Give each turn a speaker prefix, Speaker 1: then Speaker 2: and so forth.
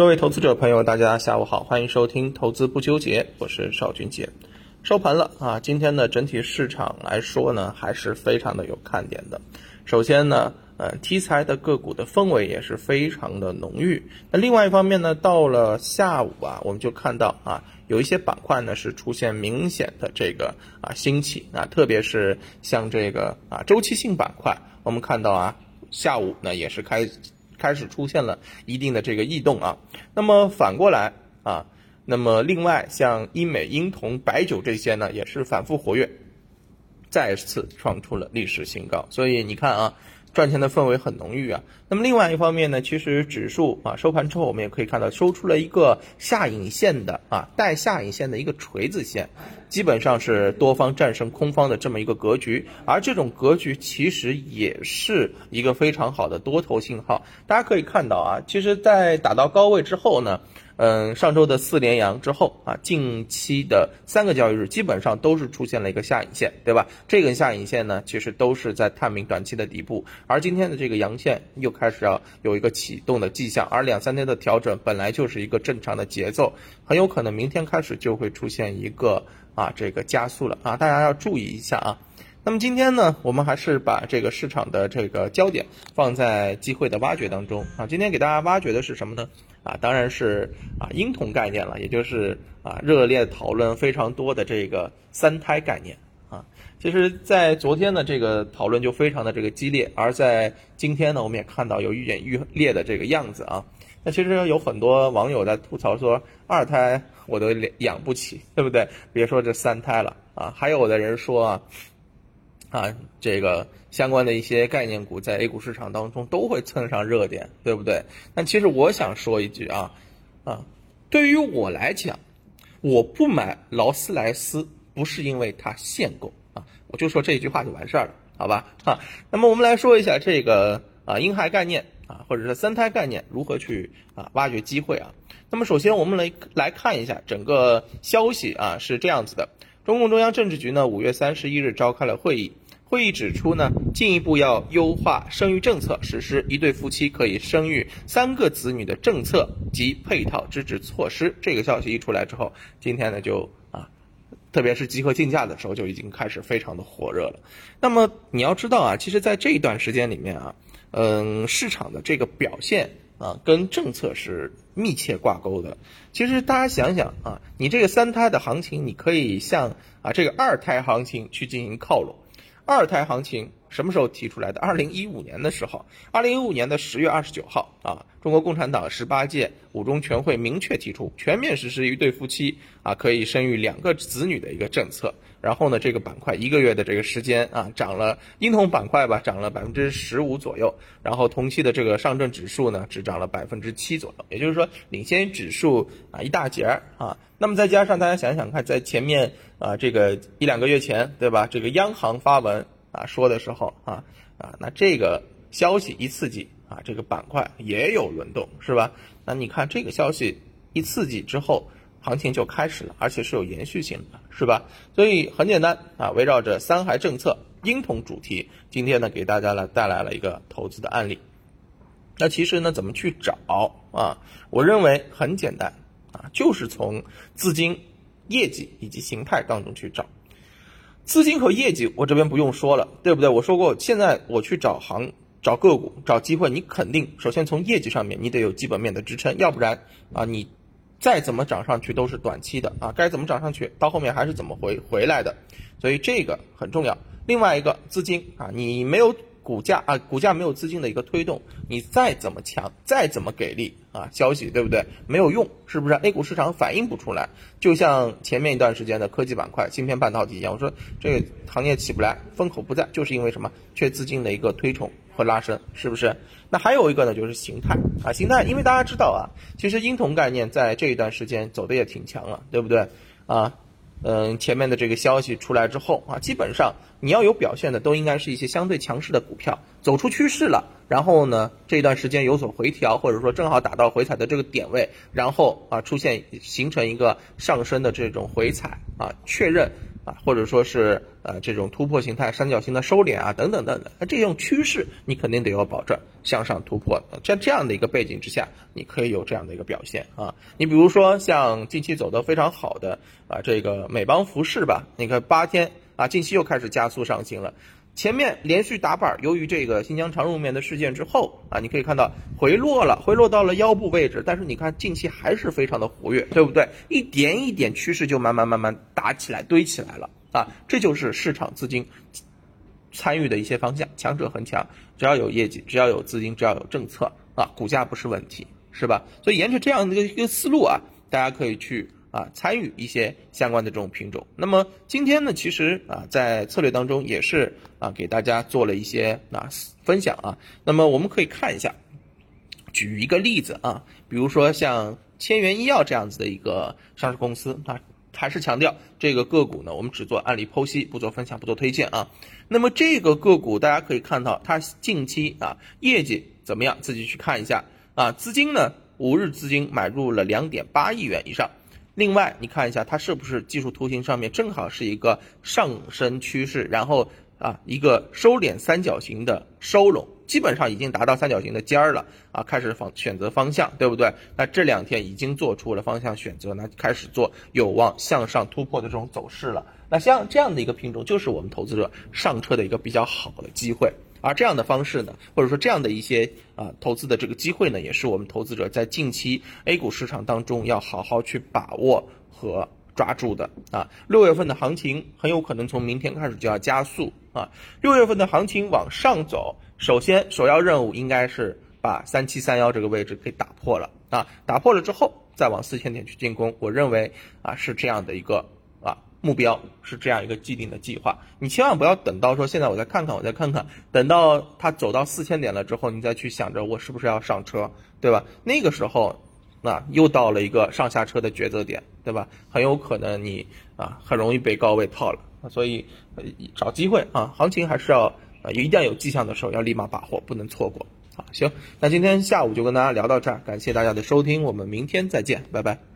Speaker 1: 各位投资者朋友，大家下午好，欢迎收听《投资不纠结》，我是邵军杰。收盘了啊，今天的整体市场来说呢，还是非常的有看点的。首先呢，呃，题材的个股的氛围也是非常的浓郁。那另外一方面呢，到了下午啊，我们就看到啊，有一些板块呢是出现明显的这个啊兴起啊，特别是像这个啊周期性板块，我们看到啊，下午呢也是开。开始出现了一定的这个异动啊，那么反过来啊，那么另外像英美、英铜、白酒这些呢，也是反复活跃，再次创出了历史新高。所以你看啊。赚钱的氛围很浓郁啊。那么另外一方面呢，其实指数啊收盘之后，我们也可以看到收出了一个下影线的啊带下影线的一个锤子线，基本上是多方战胜空方的这么一个格局。而这种格局其实也是一个非常好的多头信号。大家可以看到啊，其实，在打到高位之后呢。嗯，上周的四连阳之后啊，近期的三个交易日基本上都是出现了一个下影线，对吧？这根下影线呢，其实都是在探明短期的底部，而今天的这个阳线又开始要有一个启动的迹象，而两三天的调整本来就是一个正常的节奏，很有可能明天开始就会出现一个啊这个加速了啊，大家要注意一下啊。那么今天呢，我们还是把这个市场的这个焦点放在机会的挖掘当中啊。今天给大家挖掘的是什么呢？啊，当然是啊婴童概念了，也就是啊热烈讨论非常多的这个三胎概念啊。其实，在昨天呢，这个讨论就非常的这个激烈，而在今天呢，我们也看到有愈演愈烈的这个样子啊。那其实有很多网友在吐槽说，二胎我都养不起，对不对？别说这三胎了啊，还有的人说啊。啊，这个相关的一些概念股在 A 股市场当中都会蹭上热点，对不对？但其实我想说一句啊，啊，对于我来讲，我不买劳斯莱斯不是因为它限购啊，我就说这一句话就完事儿了，好吧？啊，那么我们来说一下这个啊婴孩概念啊，或者是三胎概念如何去啊挖掘机会啊。那么首先我们来来看一下整个消息啊是这样子的，中共中央政治局呢五月三十一日召开了会议。会议指出呢，进一步要优化生育政策，实施一对夫妻可以生育三个子女的政策及配套支持措施。这个消息一出来之后，今天呢就啊，特别是集合竞价的时候就已经开始非常的火热了。那么你要知道啊，其实在这一段时间里面啊，嗯，市场的这个表现啊，跟政策是密切挂钩的。其实大家想想啊，你这个三胎的行情，你可以向啊这个二胎行情去进行靠拢。二胎行情什么时候提出来的？二零一五年的时候，二零一五年的十月二十九号啊，中国共产党十八届五中全会明确提出全面实施一对夫妻啊可以生育两个子女的一个政策。然后呢，这个板块一个月的这个时间啊，涨了婴童板块吧，涨了百分之十五左右。然后同期的这个上证指数呢，只涨了百分之七左右，也就是说领先指数啊一大截儿啊。那么再加上大家想想看，在前面啊这个一两个月前，对吧？这个央行发文啊说的时候啊啊，那这个消息一刺激啊，这个板块也有轮动，是吧？那你看这个消息一刺激之后，行情就开始了，而且是有延续性的，是吧？所以很简单啊，围绕着三孩政策、婴童主题，今天呢给大家呢带来了一个投资的案例。那其实呢，怎么去找啊？我认为很简单。啊，就是从资金、业绩以及形态当中去找资金和业绩，我这边不用说了，对不对？我说过，现在我去找行、找个股、找机会，你肯定首先从业绩上面你得有基本面的支撑，要不然啊，你再怎么涨上去都是短期的啊，该怎么涨上去，到后面还是怎么回回来的，所以这个很重要。另外一个资金啊，你没有。股价啊，股价没有资金的一个推动，你再怎么强，再怎么给力啊，消息对不对？没有用，是不是？A 股市场反应不出来，就像前面一段时间的科技板块、芯片半导体一样，我说这个行业起不来，风口不在，就是因为什么？缺资金的一个推崇和拉升，是不是？那还有一个呢，就是形态啊，形态，因为大家知道啊，其实婴童概念在这一段时间走的也挺强了，对不对？啊。嗯，前面的这个消息出来之后啊，基本上你要有表现的，都应该是一些相对强势的股票，走出趋势了，然后呢，这段时间有所回调，或者说正好打到回踩的这个点位，然后啊出现形成一个上升的这种回踩啊，确认。或者说是呃这种突破形态、三角形的收敛啊，等等等等，那这种趋势你肯定得要保证向上突破。在这样的一个背景之下，你可以有这样的一个表现啊。你比如说像近期走得非常好的啊这个美邦服饰吧，你看八天啊，近期又开始加速上行了。前面连续打板，由于这个新疆长绒棉的事件之后啊，你可以看到回落了，回落到了腰部位置，但是你看近期还是非常的活跃，对不对？一点一点趋势就慢慢慢慢打起来，堆起来了啊，这就是市场资金参与的一些方向，强者恒强，只要有业绩，只要有资金，只要有政策啊，股价不是问题，是吧？所以沿着这样的一个思路啊，大家可以去。啊，参与一些相关的这种品种。那么今天呢，其实啊，在策略当中也是啊，给大家做了一些啊分享啊。那么我们可以看一下，举一个例子啊，比如说像千元医药这样子的一个上市公司啊，还是强调这个个股呢，我们只做案例剖析，不做分享，不做推荐啊。那么这个个股大家可以看到，它近期啊业绩怎么样？自己去看一下啊。资金呢，五日资金买入了两点八亿元以上。另外，你看一下它是不是技术图形上面正好是一个上升趋势，然后啊一个收敛三角形的收拢，基本上已经达到三角形的尖儿了啊，开始方选择方向，对不对？那这两天已经做出了方向选择，那开始做有望向上突破的这种走势了。那像这样的一个品种，就是我们投资者上车的一个比较好的机会。而这样的方式呢，或者说这样的一些啊投资的这个机会呢，也是我们投资者在近期 A 股市场当中要好好去把握和抓住的啊。六月份的行情很有可能从明天开始就要加速啊。六月份的行情往上走，首先首要任务应该是把三七三幺这个位置给打破了啊，打破了之后再往四千点去进攻，我认为啊是这样的一个。目标是这样一个既定的计划，你千万不要等到说现在我再看看，我再看看，等到它走到四千点了之后，你再去想着我是不是要上车，对吧？那个时候，那又到了一个上下车的抉择点，对吧？很有可能你啊很容易被高位套了，所以找机会啊，行情还是要啊一定要有迹象的时候要立马把握，不能错过。好，行，那今天下午就跟大家聊到这儿，感谢大家的收听，我们明天再见，拜拜。